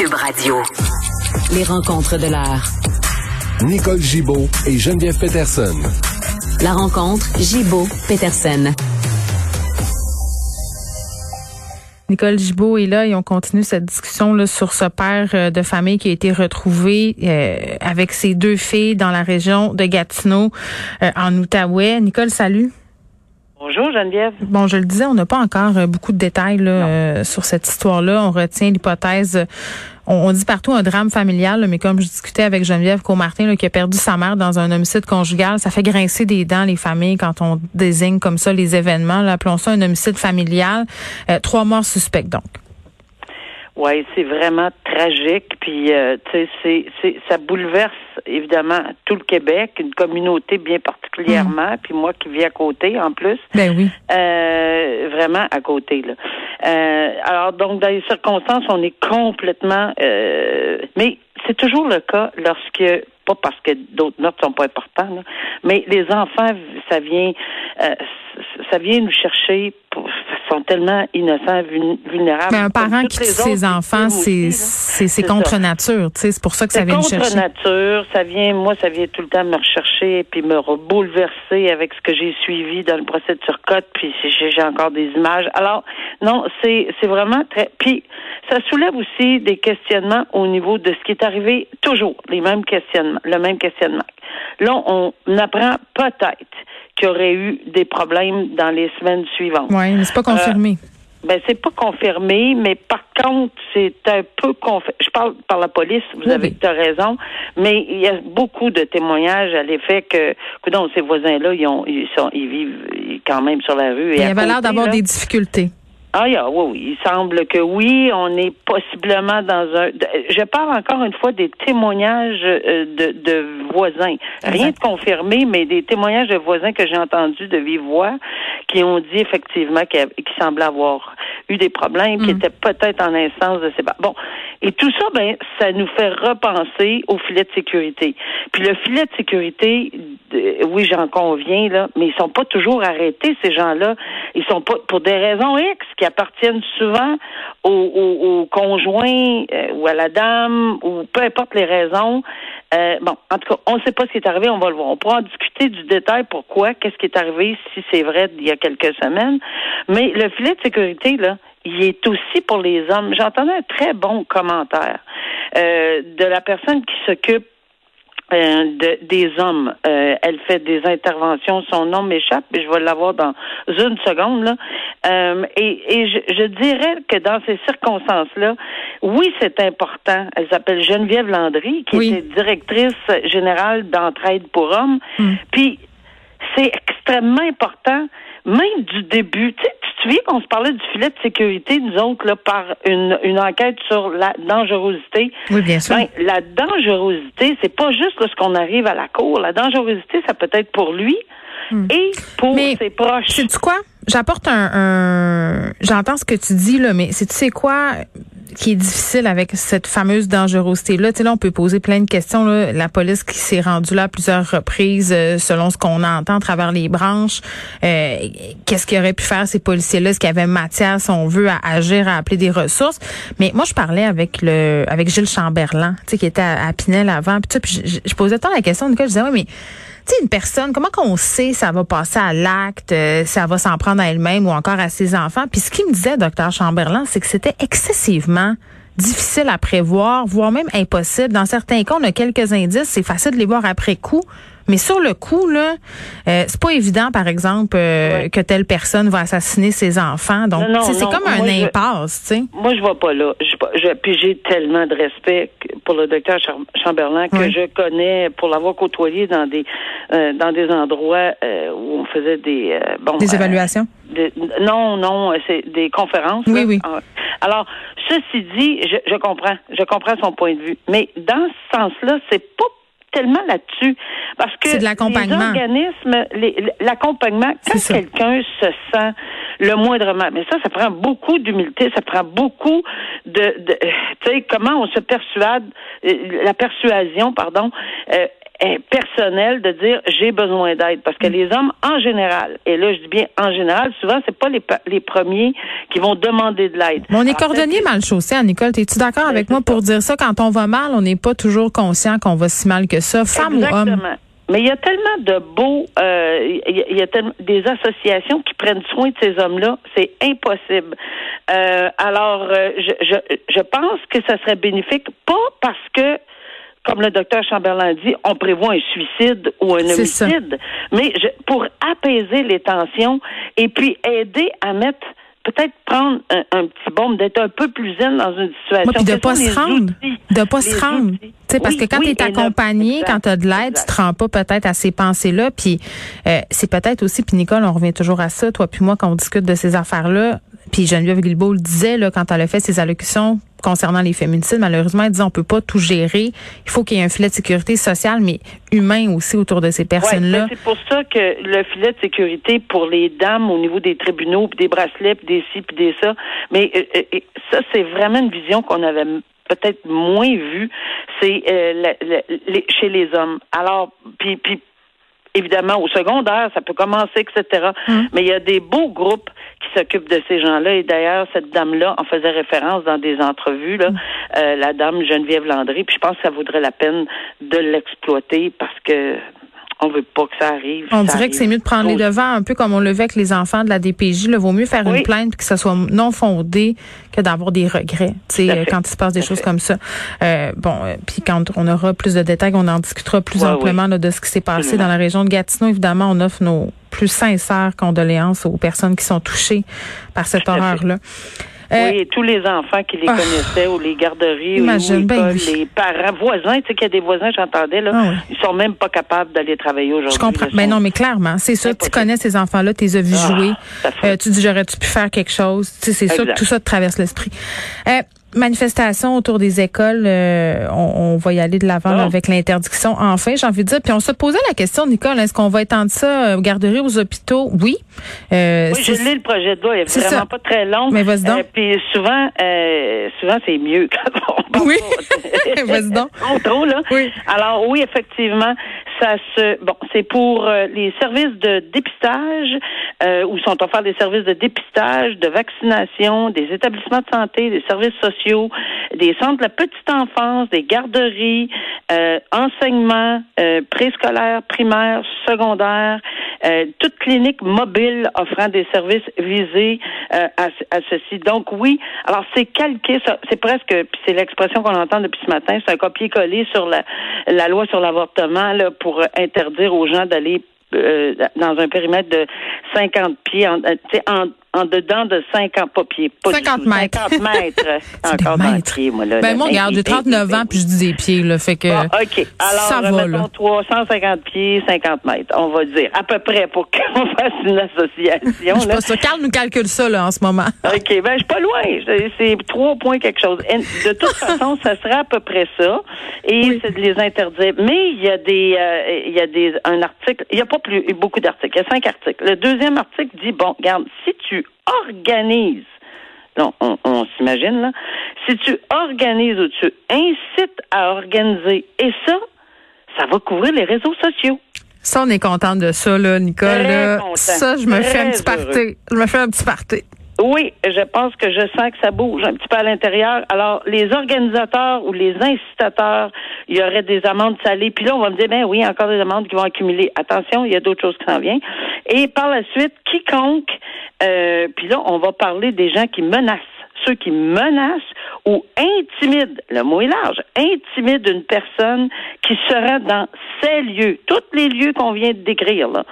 Cube Radio. Les rencontres de l'heure. Nicole Gibaud et Geneviève Peterson. La rencontre Gibaud-Peterson. Nicole Gibault est là et on continue cette discussion là, sur ce père euh, de famille qui a été retrouvé euh, avec ses deux filles dans la région de Gatineau, euh, en Outaouais. Nicole, salut. Bonjour Geneviève. Bon, je le disais, on n'a pas encore beaucoup de détails là, sur cette histoire-là. On retient l'hypothèse on, dit partout un drame familial, mais comme je discutais avec Geneviève Comartin, qui a perdu sa mère dans un homicide conjugal, ça fait grincer des dents les familles quand on désigne comme ça les événements. appelons ça un homicide familial. Euh, trois morts suspects, donc. Oui, c'est vraiment tragique. Puis, euh, tu sais, c'est, ça bouleverse évidemment tout le Québec, une communauté bien particulièrement. Mm. Puis moi qui vis à côté, en plus. Ben oui. Euh, vraiment à côté là. Euh, alors donc dans les circonstances, on est complètement. mais c'est toujours le cas lorsque pas parce que d'autres notes sont pas importantes, mais les enfants, ça vient, ça vient nous chercher pour, sont tellement innocents, vulnérables. Mais un parent qui tue ses enfants, c'est c'est contre nature, tu sais, c'est pour ça que ça vient me chercher. contre nature, ça vient, moi, ça vient tout le temps me rechercher puis me bouleverser avec ce que j'ai suivi dans le procès de Turcotte, puis j'ai encore des images. Alors, non, c'est c'est vraiment très. Puis ça soulève aussi des questionnements au niveau de ce qui est arrivé toujours, les mêmes questionnements, le même questionnement. Là, on apprend peut-être qu'il y aurait eu des problèmes dans les semaines suivantes. Oui, mais c'est pas confirmé. Euh, ben, c'est pas confirmé, mais par contre, c'est un peu confirmé. Je parle par la police, vous avez raison, mais il y a beaucoup de témoignages à l'effet que, ces voisins-là, ils, ont, ils, sont, ils vivent quand même sur la rue. Et il y avait l'air d'avoir des difficultés. Ah, oui, oui, il semble que oui, on est possiblement dans un. Je parle encore une fois des témoignages euh, de, de voisins, rien de confirmé, mais des témoignages de voisins que j'ai entendus de vive voix qui ont dit effectivement qu'ils semblaient avoir eu des problèmes, qui mm. étaient peut-être en instance de ces. Bon, et tout ça, ben, ça nous fait repenser au filet de sécurité. Puis le filet de sécurité, oui, j'en conviens là, mais ils sont pas toujours arrêtés ces gens-là. Ils sont pas pour des raisons X qui appartiennent souvent au, conjoint euh, ou à la dame ou peu importe les raisons. Euh, bon, en tout cas, on ne sait pas ce qui est arrivé, on va le voir. On pourra en discuter du détail, pourquoi, qu'est-ce qui est arrivé, si c'est vrai il y a quelques semaines. Mais le filet de sécurité, là, il est aussi pour les hommes. J'entendais un très bon commentaire euh, de la personne qui s'occupe euh, de, des hommes. Euh, elle fait des interventions. Son nom m'échappe, mais je vais l'avoir dans une seconde. Là. Euh, et et je, je, dirais que dans ces circonstances-là, oui, c'est important. Elle s'appelle Geneviève Landry, qui était directrice générale d'entraide pour hommes. Hmm. Puis c'est extrêmement important même du début, tu, sais, tu te souviens qu'on se parlait du filet de sécurité, nous autres, là, par une, une enquête sur la dangerosité? Oui, bien sûr. Ben, la dangerosité, c'est pas juste lorsqu'on arrive à la cour. La dangerosité, ça peut être pour lui hmm. et pour ses proches. Sais-tu quoi? J'apporte un, un... j'entends ce que tu dis, là, mais c'est tu sais quoi? Qui est difficile avec cette fameuse dangerosité-là. Tu sais, là, on peut poser plein de questions. Là. La police qui s'est rendue là à plusieurs reprises, euh, selon ce qu'on entend à travers les branches, euh, qu'est-ce qu'ils auraient pu faire ces policiers-là? Est-ce qu'il y avait matière, si on veut, à agir, à appeler des ressources? Mais moi, je parlais avec le avec Gilles Chamberlain, tu sais, qui était à, Pinel avant. Puis, puis je, je, posais tant la question, Nicole, je disais, ouais, mais une personne, comment qu'on sait ça va passer à l'acte, euh, ça va s'en prendre à elle-même ou encore à ses enfants? Puis ce qu'il me disait, docteur Chamberlain, c'est que c'était excessivement difficile à prévoir, voire même impossible. Dans certains cas, on a quelques indices, c'est facile de les voir après coup, mais sur le coup, là, euh, c'est pas évident, par exemple, euh, que telle personne va assassiner ses enfants. Donc, c'est comme un impasse, tu sais. Moi, je vois pas là. Je, puis j'ai tellement de respect pour le docteur Chamberlain que je connais pour l'avoir côtoyé dans des euh, dans des endroits où on faisait des bon des évaluations? non, non, c'est des conférences. Oui, oui. Ah, alors, ceci dit, je, je comprends, je comprends son point de vue, mais dans ce sens-là, c'est pas tellement là-dessus. Parce que les organismes, l'accompagnement, quand quelqu'un se sent le moindrement, mais ça, ça prend beaucoup d'humilité, ça prend beaucoup de, tu sais, comment on se persuade, euh, la persuasion, pardon, euh, personnel de dire j'ai besoin d'aide parce que Mm. les hommes en général et là je dis bien en général souvent c'est pas les, les premiers qui vont demander de l'aide. On est cordonnier mal chaussé, à Nicole. Es-tu d'accord avec moi pour dire ça? Quand on va mal, on n'est pas toujours conscient qu'on va si mal que ça, femme ou homme. Exactement. Mais il y a tellement de beaux, euh, il y a- tellement des associations qui prennent soin de ces hommes-là, c'est impossible. Euh, alors, euh, je, je, je pense que ça serait bénéfique, pas parce que, comme le docteur Chamberlain dit, on prévoit un suicide ou un C'est ça. homicide, mais je, pour apaiser les tensions et puis aider à mettre peut-être prendre un, un petit bombe, d'être un peu plus zen dans une situation. Moi, de pas se rendre. De pas se rendre. sais, parce Oui, que quand oui, tu es accompagné, quand tu as de l'aide, tu te rends pas peut-être à ces pensées-là. Puis euh, c'est peut-être aussi, puis Nicole, on revient toujours à ça, toi puis moi, quand on discute de ces affaires-là. Puis Geneviève Guilbeault le disait là, quand elle a fait ses allocutions concernant les féminicides, malheureusement, elle disait on peut pas tout gérer. Il faut qu'il y ait un filet de sécurité sociale, mais humain aussi autour de ces Ouais, personnes-là. ben, c'est pour ça que le filet de sécurité pour les dames au niveau des tribunaux, puis des bracelets, puis des ci, puis des ça. Mais euh, euh, ça, c'est vraiment une vision qu'on avait peut-être moins vue. C'est euh, chez les hommes. Alors, puis, puis évidemment, au secondaire, ça peut commencer, etc. Hum. Mais il y a des beaux groupes qui s'occupent de ces gens-là. Et d'ailleurs, cette dame-là en faisait référence dans des entrevues, là, euh, la dame Geneviève Landry. Puis je pense que ça vaudrait la peine de l'exploiter parce que on veut pas que ça arrive. On Ça dirait que c'est mieux de prendre les devants, un peu comme on le fait avec les enfants de la DPJ. Il vaut mieux faire Oui. une plainte que ça soit non fondé que d'avoir des regrets. Tu sais, euh, quand il se passe des choses fait. comme ça. Euh, bon, euh, puis quand on aura plus de détails, on en discutera plus Ouais, amplement là, de ce qui s'est passé Absolument. dans la région de Gatineau. Évidemment, on offre nos plus sincères condoléances aux personnes qui sont touchées par cette horreur-là. Euh, Oui, et tous les enfants qui les Ah. connaissaient, ou les garderies, ou les ben écoles, oui. les parents, voisins, tu sais qu'il y a des voisins, j'entendais, là, Ah oui. ils sont même pas capables d'aller travailler aujourd'hui. Je comprends. Mais non, mais clairement, c'est sûr. Tu connais ces enfants-là, tu les as vus Ah, jouer. Euh, tu dis j'aurais-tu pu faire quelque chose? Tu sais, c'est Exact. tout ça te traverse l'esprit. Euh, manifestation autour des écoles, euh, on, on va y aller de l'avant Bon. avec l'interdiction. Enfin, j'ai envie de dire. Puis on se posait la question, Nicole, est-ce qu'on va étendre ça aux garderies, aux hôpitaux? Oui. Euh, Oui, je lis le projet de loi. Il est vraiment ça. pas très long. Mais vas-y donc. Euh, puis souvent, euh, souvent c'est mieux quand on parle Oui. Vas-y donc. Trop, là. Oui. Alors oui, effectivement, bon, c'est pour euh, les services de dépistage euh, où sont offerts des services de dépistage, de vaccination, des établissements de santé, des services sociaux, des centres de la petite enfance, des garderies, euh, enseignement euh, préscolaire, primaire, secondaire, euh, toute clinique mobile offrant des services visés euh, à, à ceci. Donc oui, alors c'est calqué, c'est presque, c'est l'expression qu'on entend depuis ce matin, c'est un copier-coller sur la, la loi sur l'avortement là, pour euh, interdire aux gens d'aller euh, dans un périmètre de 50 pieds, en, euh, en dedans de 50 pas pieds, pas du 50 tout, mètres. 50 mètres. Encore dans le pied, moi, là, Ben moi, Ben, regarde, j'ai ben, 39 ben, ans puis je dis des pieds, là, fait que Bon, OK. Alors, ça va, mettons là. 350 pieds, 50 mètres, on va dire, à peu près, pour qu'on fasse une association. Je là. pas sûre. Carl nous calcule ça là en ce moment. OK, ben je suis pas loin. C'est- trois points quelque chose. De toute façon, ça sera à peu près ça. Et Oui. c'est de les interdire. Mais il y a des euh, il y a des un article, il y a pas plus beaucoup d'articles, il y a cinq articles. Le deuxième article dit bon, regarde, si tu organises non, on, on s'imagine là. Si tu organises ou tu incites à organiser, et ça, ça va couvrir les réseaux sociaux. Ça, on est contente de ça, là, Nicole. Là. content. Ça, je me fais un petit party. Je me fais un petit party. Oui, je pense que je sens que ça bouge un petit peu à l'intérieur. Alors, les organisateurs ou les incitateurs, il y aurait des amendes salées. Puis là, on va me dire, ben oui, encore des amendes qui vont accumuler. Attention, il y a d'autres choses qui s'en viennent. Et par la suite, quiconque, euh, puis là, on va parler des gens qui menacent. Ceux qui menacent ou intimident, le mot est large, intimident une personne qui sera dans ces lieux, tous les lieux qu'on vient de décrire. Là.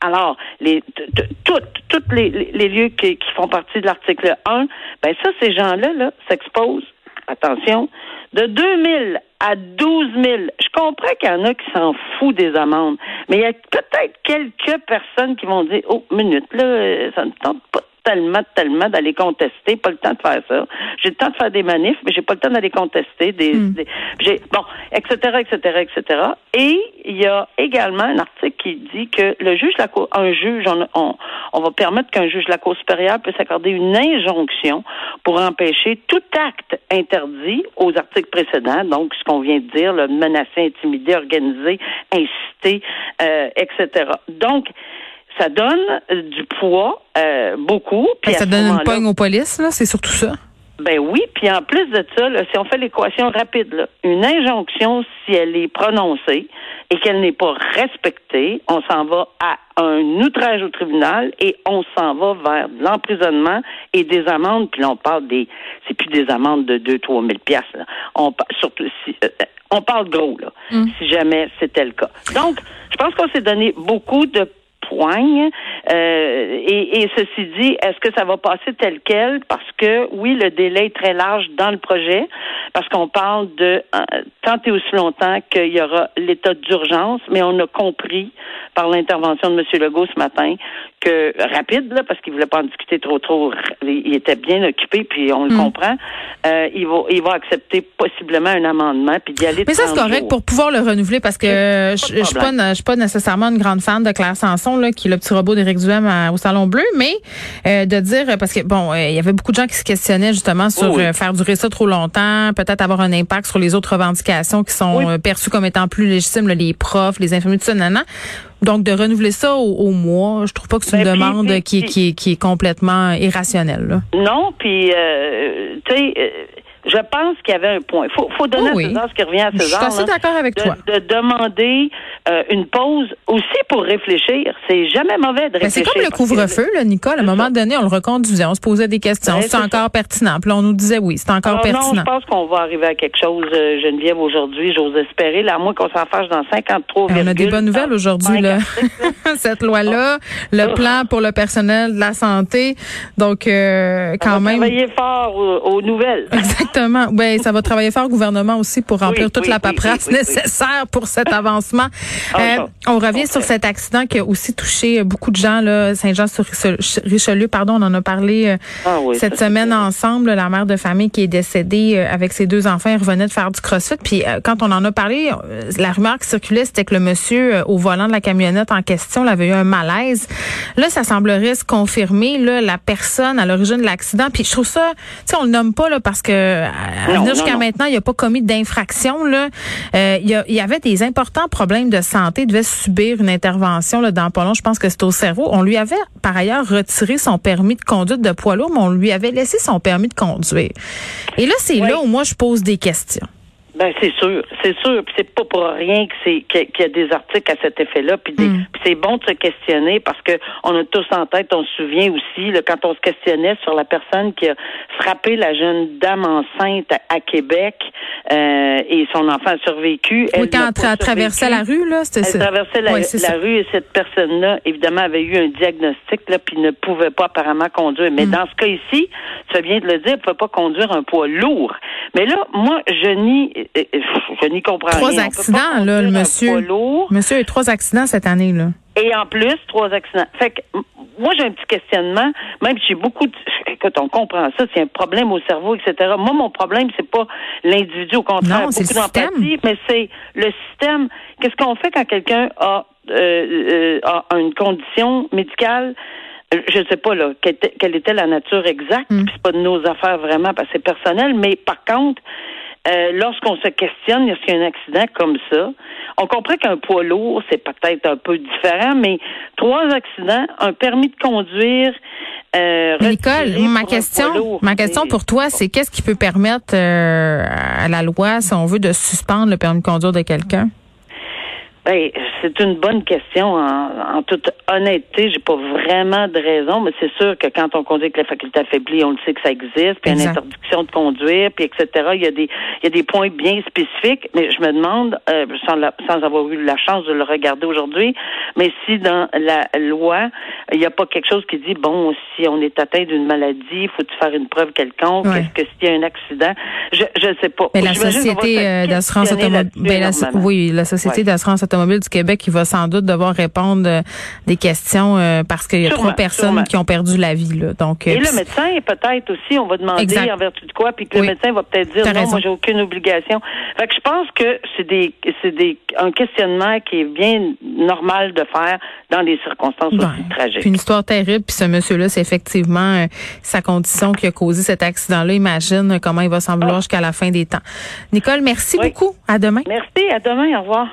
Alors, les, t- t- toutes, toutes les, lieux qui, font partie de l'article 1, ben ça, ces gens-là là, s'exposent, attention, de 2 000 à 12 000. Je comprends qu'il y en a qui s'en foutent des amendes, mais il y a peut-être quelques personnes qui vont dire, oh, minute, là, euh, ça ne tente pas tellement, tellement d'aller contester, pas le temps de faire ça. J'ai le temps de faire des manifs, mais j'ai pas le temps d'aller contester des, Hmm. des- j'ai bon, etc., etc., etc. Et il y a également un article qui dit que le juge la cour, un juge, on, on, on va permettre qu'un juge de la cour supérieure puisse accorder une injonction pour empêcher tout acte interdit aux articles précédents, donc ce qu'on vient de dire, le menacer, intimider, organiser, inciter, euh, etc. Donc ça donne euh, du poids, euh, beaucoup. Puis ça donne une pogne aux polices, là, c'est surtout ça? ben oui, puis en plus de ça, là, si on fait l'équation rapide, là, une injonction, si elle est prononcée et qu'elle n'est pas respectée, on s'en va à un outrage au tribunal et on s'en va vers de l'emprisonnement et des amendes. Puis là, on parle des, c'est plus des amendes de 2 3 000 piastres. là. On surtout si, euh, on parle gros là, si jamais c'était le cas. Donc, je pense qu'on s'est donné beaucoup de poigne. Euh, et, et ceci dit, est-ce que ça va passer tel quel? Parce que oui, le délai est très large dans le projet, parce qu'on parle de euh, tant et aussi longtemps qu'il y aura l'état d'urgence, mais on a compris par l'intervention de M. Legault ce matin que rapide, là, parce qu'il voulait pas en discuter trop trop, il était bien occupé, puis on le comprend, euh, il va il va accepter possiblement un amendement, puis d'y aller Mais ça, c'est 30 correct jours. pour pouvoir le renouveler parce que Pas de je je suis pas, problème. je suis pas nécessairement une grande fan de Claire Sanson, là, qui est le petit robot d'Éric Duhem à- au Salon Bleu, mais euh, de dire, parce que bon, euh, il y avait beaucoup de gens qui se questionnaient justement sur Oui, euh, faire durer ça trop longtemps, peut-être avoir un impact sur les autres revendications qui sont Oui. euh, perçues comme étant plus légitimes, là, les profs, les infirmiers, tout ça, nanana. Donc, de renouveler ça au, au mois, je trouve pas que c'est une Ben, demande puis- qui, est- puis- qui, est- qui est complètement irrationnelle. Là. Non, puis euh, tu sais, euh, je pense qu'il y avait un point. Faut, faut donner Oh oui. à César ce qui revient à Je suis César. assez d'accord avec de, toi. de demander euh, une pause aussi pour réfléchir. C'est jamais mauvais de Ben, réfléchir. c'est comme le couvre-feu, là, Nicole. À un moment donné, on le reconduisait, on se posait des questions. Ben, c'est encore pertinent. Puis là, on nous disait oui, c'est encore Alors, non, pertinent. je pense qu'on va arriver à quelque chose, euh, Geneviève, aujourd'hui. J'ose espérer, là, à moins qu'on s'en fâche dans 53, Ben, on a des bonnes nouvelles aujourd'hui, là. Cette loi-là, le Oh. plan pour le personnel de la santé. Donc, euh, quand on va même. travailler fort aux, aux nouvelles. Exactement. Ben, ça va travailler fort au gouvernement aussi pour remplir Oui, toute oui, la oui, paperasse oui, oui, oui. nécessaire pour cet avancement. Ah, Euh, on revient sur cet accident qui a aussi touché beaucoup de gens, là, Saint-Jean-sur-Richelieu, pardon, on en a parlé euh, Ah oui, cette semaine bien. ensemble. La mère de famille qui est décédée euh, avec ses deux enfants, elle revenait de faire du crossfit. Puis euh, quand on en a parlé, la rumeur qui circulait, c'était que le monsieur euh, au volant de la camionnette en question avait eu un malaise. Là, ça semblerait se confirmer, là, la personne à l'origine de l'accident. Puis je trouve ça, tu sais, on le nomme pas là parce que à Non, venir non, jusqu'à maintenant, il n'a pas commis d'infraction. Là, Euh, il y, a- il y avait des importants problèmes de santé. Il devait subir une intervention là, dans pas long. Je pense que c'est au cerveau. On lui avait par ailleurs retiré son permis de conduite de poids lourd, mais on lui avait laissé son permis de conduire. Et là, c'est Oui. là où moi je pose des questions. Ben c'est sûr, c'est sûr. Puis c'est pas pour rien que c'est qu'il y a des articles à cet effet-là. Puis des- Mm. puis c'est bon de se questionner parce que on a tous en tête, on se souvient aussi là, quand on se questionnait sur la personne qui a frappé la jeune dame enceinte à, à Québec euh, et son enfant a survécu. Oui, Elle quand n'a elle traversait la rue, là, c'était Elle ça. traversait la, ça. rue et cette personne-là, évidemment, avait eu un diagnostic là, puis ne pouvait pas apparemment conduire. Mm. Mais dans ce cas ici, tu bien de le dire, elle ne pouvait pas conduire un poids lourd. Mais là, moi, je n'y, euh, je n'y comprends Trois rien. Accidents, là, le monsieur. Monsieur a eu trois accidents cette année, là. et en plus, trois accidents. Fait que, moi, j'ai un petit questionnement, même si j'ai beaucoup de... Écoute, on comprend ça, c'est un problème au cerveau, etc. Moi, mon problème, c'est pas l'individu, au contraire, Non, c'est beaucoup d'empathie, mais c'est le système. Qu'est-ce qu'on fait quand quelqu'un a, euh, euh, a une condition médicale? Je ne sais pas là quelle était, la nature exacte, Mm. puis c'est pas de nos affaires vraiment parce que c'est personnel, mais par contre, euh, lorsqu'on se questionne, est-ce qu'il y a un accident comme ça, on comprend qu'un poids lourd, c'est peut-être un peu différent, mais trois accidents, un permis de conduire. Euh, Nicole, ma question, lourd. ma question pour toi, c'est qu'est-ce qui peut permettre euh, à la loi, si on veut, de suspendre le permis de conduire de quelqu'un? Ben, c'est une bonne question. En, en toute honnêteté, j'ai pas vraiment de raison, mais c'est sûr que quand on conduit avec la faculté affaiblie, on le sait que ça existe, puis une interdiction de conduire, puis etc. Il y a des il y a des points bien spécifiques, mais je me demande, euh, sans, la- sans avoir eu la chance de le regarder aujourd'hui, mais si dans la loi, il n'y a pas quelque chose qui dit bon, si on est atteint d'une maladie, faut-tu faire une preuve quelconque, Ouais. est-ce que s'il y a un accident, je je sais pas. Mais la société euh, d'assurance automobile, ben, oui, la société Ouais. d'assurance du Québec, il va sans doute devoir répondre des questions parce qu'il y a trois personnes qui ont perdu la vie. Là. Donc, Et le médecin, peut-être aussi, on va demander en vertu de quoi, puis que le médecin va peut-être dire non, moi j'ai aucune obligation. Fait que je pense que c'est des c'est des un questionnement qui est bien normal de faire dans des circonstances aussi tragiques. Puis une histoire terrible, puis ce monsieur-là, c'est effectivement euh, sa condition qui a causé cet accident-là. Imagine comment il va s'en vouloir ah. jusqu'à la fin des temps. Nicole, merci beaucoup. À demain. Merci, à demain, au revoir.